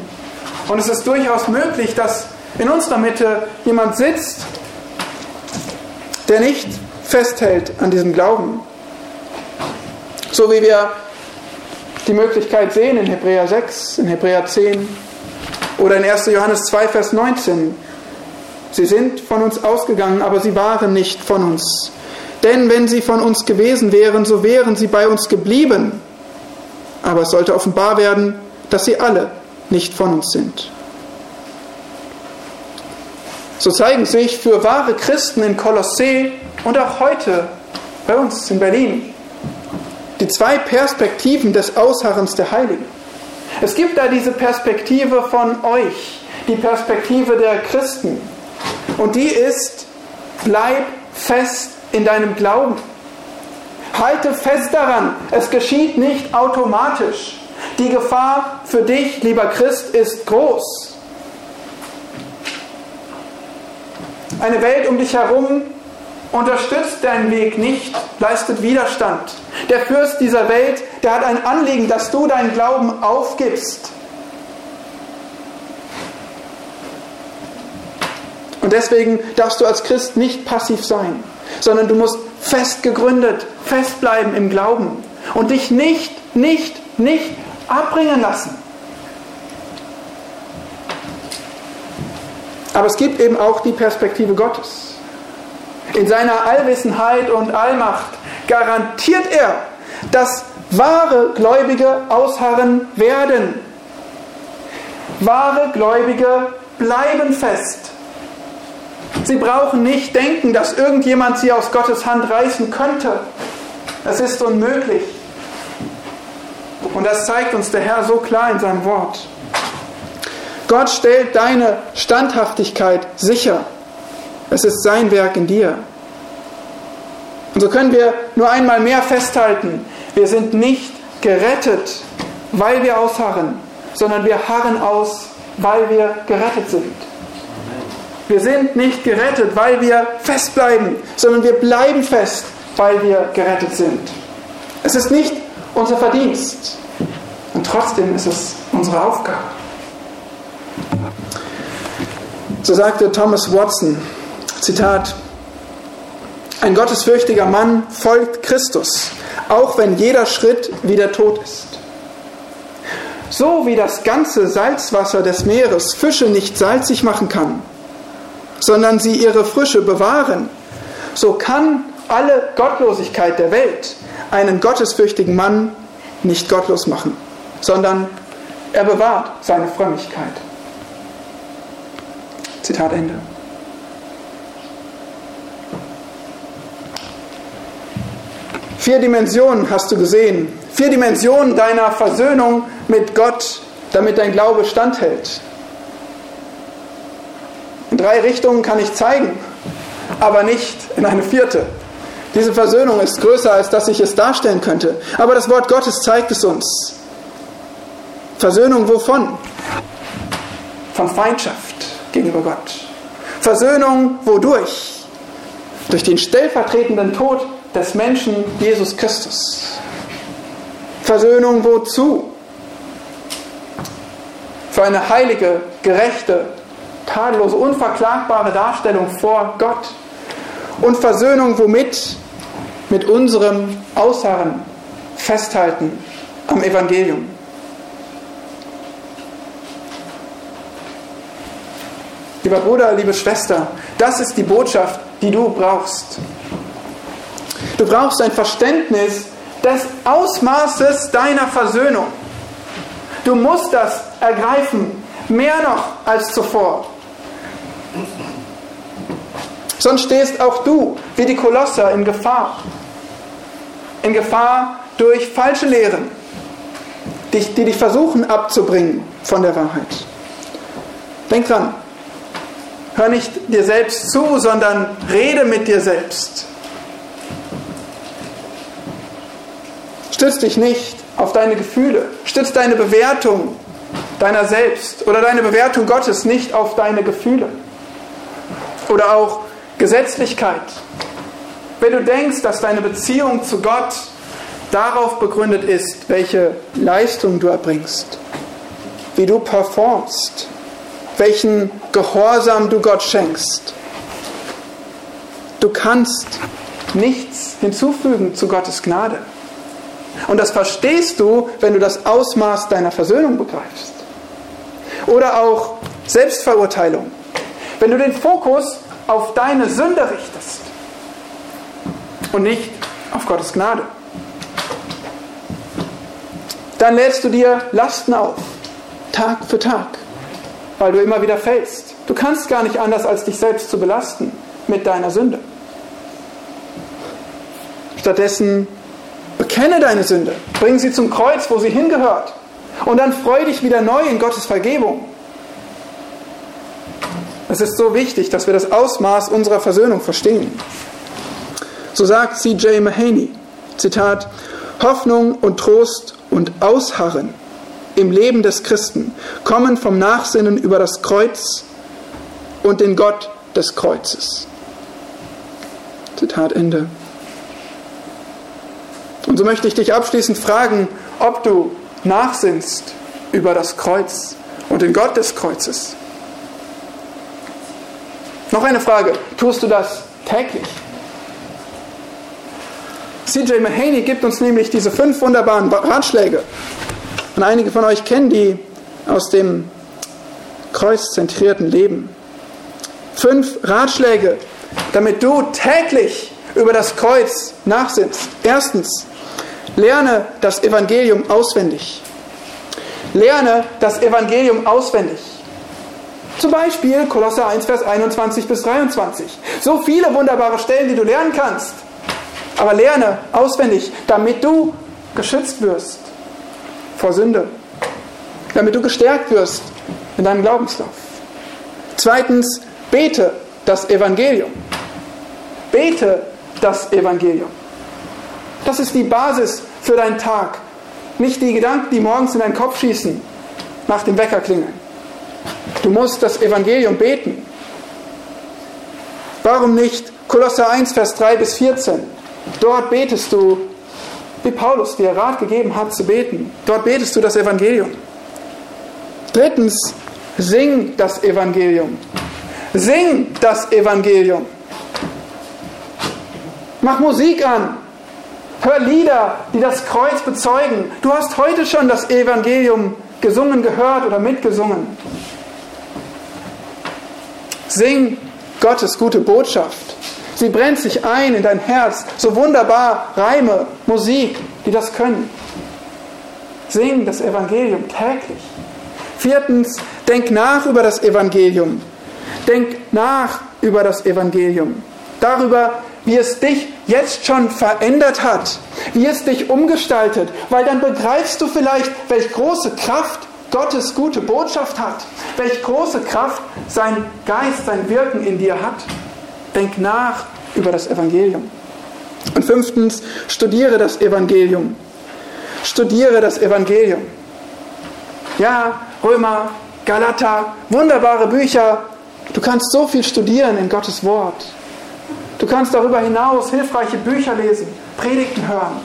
und es ist durchaus möglich, dass in unserer Mitte jemand sitzt, der nicht festhält an diesem Glauben. So wie wir die Möglichkeit sehen in Hebräer 6, in Hebräer 10 oder in 1. Johannes 2, Vers 19. Sie sind von uns ausgegangen, aber sie waren nicht von uns. Denn wenn sie von uns gewesen wären, so wären sie bei uns geblieben. Aber es sollte offenbar werden, dass sie alle nicht von uns sind. So zeigen sich für wahre Christen in Kolossee und auch heute bei uns in Berlin die zwei Perspektiven des Ausharrens der Heiligen. Es gibt da diese Perspektive von euch, die Perspektive der Christen. Und die ist, bleib fest in deinem Glauben. Halte fest daran, es geschieht nicht automatisch. Die Gefahr für dich, lieber Christ, ist groß. Eine Welt um dich herum, unterstützt deinen Weg nicht, leistet Widerstand. Der Fürst dieser Welt, der hat ein Anliegen, dass du deinen Glauben aufgibst. Und deswegen darfst du als Christ nicht passiv sein, sondern du musst fest gegründet, festbleiben im Glauben und dich nicht, nicht nicht abbringen lassen. Aber es gibt eben auch die Perspektive Gottes. In seiner Allwissenheit und Allmacht garantiert er, dass wahre Gläubige ausharren werden. Wahre Gläubige bleiben fest. Sie brauchen nicht denken, dass irgendjemand sie aus Gottes Hand reißen könnte. Es ist unmöglich. Und das zeigt uns der Herr so klar in seinem Wort. Gott stellt deine Standhaftigkeit sicher. Es ist sein Werk in dir. Und so können wir nur einmal mehr festhalten, wir sind nicht gerettet, weil wir ausharren, sondern wir harren aus, weil wir gerettet sind. Wir sind nicht gerettet, weil wir festbleiben, sondern wir bleiben fest, weil wir gerettet sind. Es ist nicht unser Verdienst und trotzdem ist es unsere Aufgabe. So sagte Thomas Watson, Zitat, ein gottesfürchtiger Mann folgt Christus, auch wenn jeder Schritt wieder tot ist. So wie das ganze Salzwasser des Meeres Fische nicht salzig machen kann, sondern sie ihre Frische bewahren, so kann alle Gottlosigkeit der Welt einen gottesfürchtigen Mann nicht gottlos machen, sondern er bewahrt seine Frömmigkeit. Zitat Ende. Vier Dimensionen hast du gesehen. Vier Dimensionen deiner Versöhnung mit Gott, damit dein Glaube standhält. In drei Richtungen kann ich zeigen, aber nicht in eine vierte. Diese Versöhnung ist größer, als dass ich es darstellen könnte. Aber das Wort Gottes zeigt es uns. Versöhnung wovon? Von Feindschaft gegenüber Gott. Versöhnung wodurch? Durch den stellvertretenden Tod des Menschen Jesus Christus. Versöhnung wozu? Für eine heilige, gerechte, tadellose, unverklagbare Darstellung vor Gott. Und Versöhnung womit? Mit unserem Ausharren, Festhalten am Evangelium. Lieber Bruder, liebe Schwester, das ist die Botschaft, die du brauchst. Du brauchst ein Verständnis des Ausmaßes deiner Versöhnung. Du musst das ergreifen, mehr noch als zuvor. Sonst stehst auch du, wie die Kolosser, in Gefahr. In Gefahr durch falsche Lehren, die, dich versuchen abzubringen von der Wahrheit. Denk dran, hör nicht dir selbst zu, sondern rede mit dir selbst. Stütz dich nicht auf deine Gefühle, stütz deine Bewertung deiner selbst oder deine Bewertung Gottes nicht auf deine Gefühle. Oder auch Gesetzlichkeit. Wenn du denkst, dass deine Beziehung zu Gott darauf begründet ist, welche Leistung du erbringst, wie du performst, welchen Gehorsam du Gott schenkst. Du kannst nichts hinzufügen zu Gottes Gnade. Und das verstehst du, wenn du das Ausmaß deiner Versöhnung begreifst. Oder auch Selbstverurteilung. Wenn du den Fokus auf deine Sünde richtest und nicht auf Gottes Gnade, dann lädst du dir Lasten auf, Tag für Tag, weil du immer wieder fällst. Du kannst gar nicht anders, als dich selbst zu belasten mit deiner Sünde. Stattdessen bekenne deine Sünde, bring sie zum Kreuz, wo sie hingehört und dann freu dich wieder neu in Gottes Vergebung. Es ist so wichtig, dass wir das Ausmaß unserer Versöhnung verstehen. So sagt C.J. Mahaney, Zitat, Hoffnung und Trost und Ausharren im Leben des Christen kommen vom Nachsinnen über das Kreuz und den Gott des Kreuzes. Zitat Ende. Und so möchte ich dich abschließend fragen, ob du nachsinnst über das Kreuz und den Gott des Kreuzes. Noch eine Frage, tust du das täglich? CJ Mahaney gibt uns nämlich diese fünf wunderbaren Ratschläge. Und einige von euch kennen die aus dem kreuzzentrierten Leben. Fünf Ratschläge, damit du täglich über das Kreuz nachsinnst. Erstens, lerne das Evangelium auswendig. Lerne das Evangelium auswendig. Zum Beispiel Kolosser 1, Vers 21 bis 23. So viele wunderbare Stellen, die du lernen kannst. Aber lerne auswendig, damit du geschützt wirst vor Sünde. Damit du gestärkt wirst in deinem Glaubenslauf. Zweitens, bete das Evangelium. Bete das Evangelium. Das ist die Basis für deinen Tag. Nicht die Gedanken, die morgens in deinen Kopf schießen, nach dem Wecker klingeln. Du musst das Evangelium beten. Warum nicht Kolosser 1, Vers 3 bis 14? Dort betest du, wie Paulus dir Rat gegeben hat zu beten. Dort betest du das Evangelium. Drittens, sing das Evangelium. Sing das Evangelium. Mach Musik an. Hör Lieder, die das Kreuz bezeugen. Du hast heute schon das Evangelium gesungen, gehört oder mitgesungen. Sing Gottes gute Botschaft. Sie brennt sich ein in dein Herz. So wunderbar Reime, Musik, die das können. Sing das Evangelium täglich. Viertens, denk nach über das Evangelium. Denk nach über das Evangelium. Darüber, wie es dich jetzt schon verändert hat, wie es dich umgestaltet, weil dann begreifst du vielleicht, welche große Kraft Gottes gute Botschaft hat, welche große Kraft sein Geist, sein Wirken in dir hat. Denk nach über das Evangelium. Und fünftens, studiere das Evangelium. Studiere das Evangelium. Ja, Römer, Galater, wunderbare Bücher. Du kannst so viel studieren in Gottes Wort. Du kannst darüber hinaus hilfreiche Bücher lesen, Predigten hören,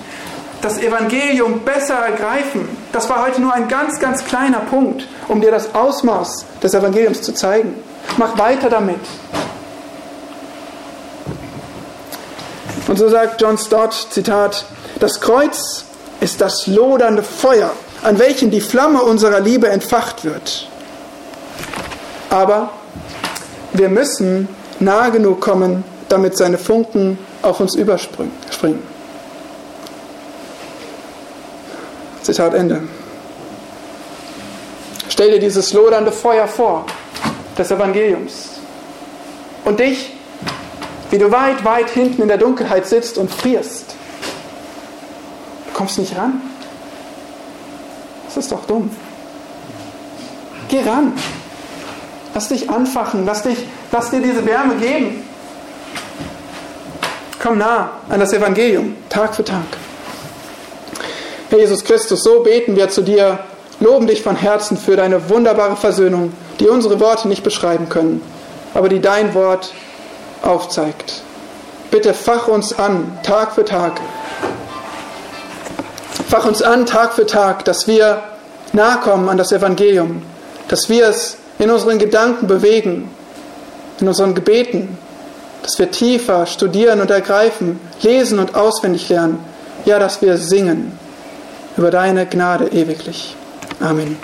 das Evangelium besser ergreifen. Das war heute nur ein ganz, ganz kleiner Punkt, um dir das Ausmaß des Evangeliums zu zeigen. Mach weiter damit. Und so sagt John Stott, Zitat, das Kreuz ist das lodernde Feuer, an welchem die Flamme unserer Liebe entfacht wird. Aber wir müssen nahe genug kommen, damit seine Funken auf uns überspringen. Zitat Ende. Stell dir dieses lodernde Feuer vor, des Evangeliums. Und dich, wie du weit, weit hinten in der Dunkelheit sitzt und frierst. Du kommst nicht ran. Das ist doch dumm. Geh ran. Lass dich anfachen. Lass, dich, lass dir diese Wärme geben. Komm nah an das Evangelium, Tag für Tag. Herr Jesus Christus, so beten wir zu dir, loben dich von Herzen für deine wunderbare Versöhnung, die unsere Worte nicht beschreiben können, aber die dein Wort aufzeigt. Bitte fach uns an, Tag für Tag. Fach uns an, Tag für Tag, dass wir nahe kommen an das Evangelium, dass wir es in unseren Gedanken bewegen, in unseren Gebeten, dass wir tiefer studieren und ergreifen, lesen und auswendig lernen, ja, dass wir singen über deine Gnade ewiglich. Amen.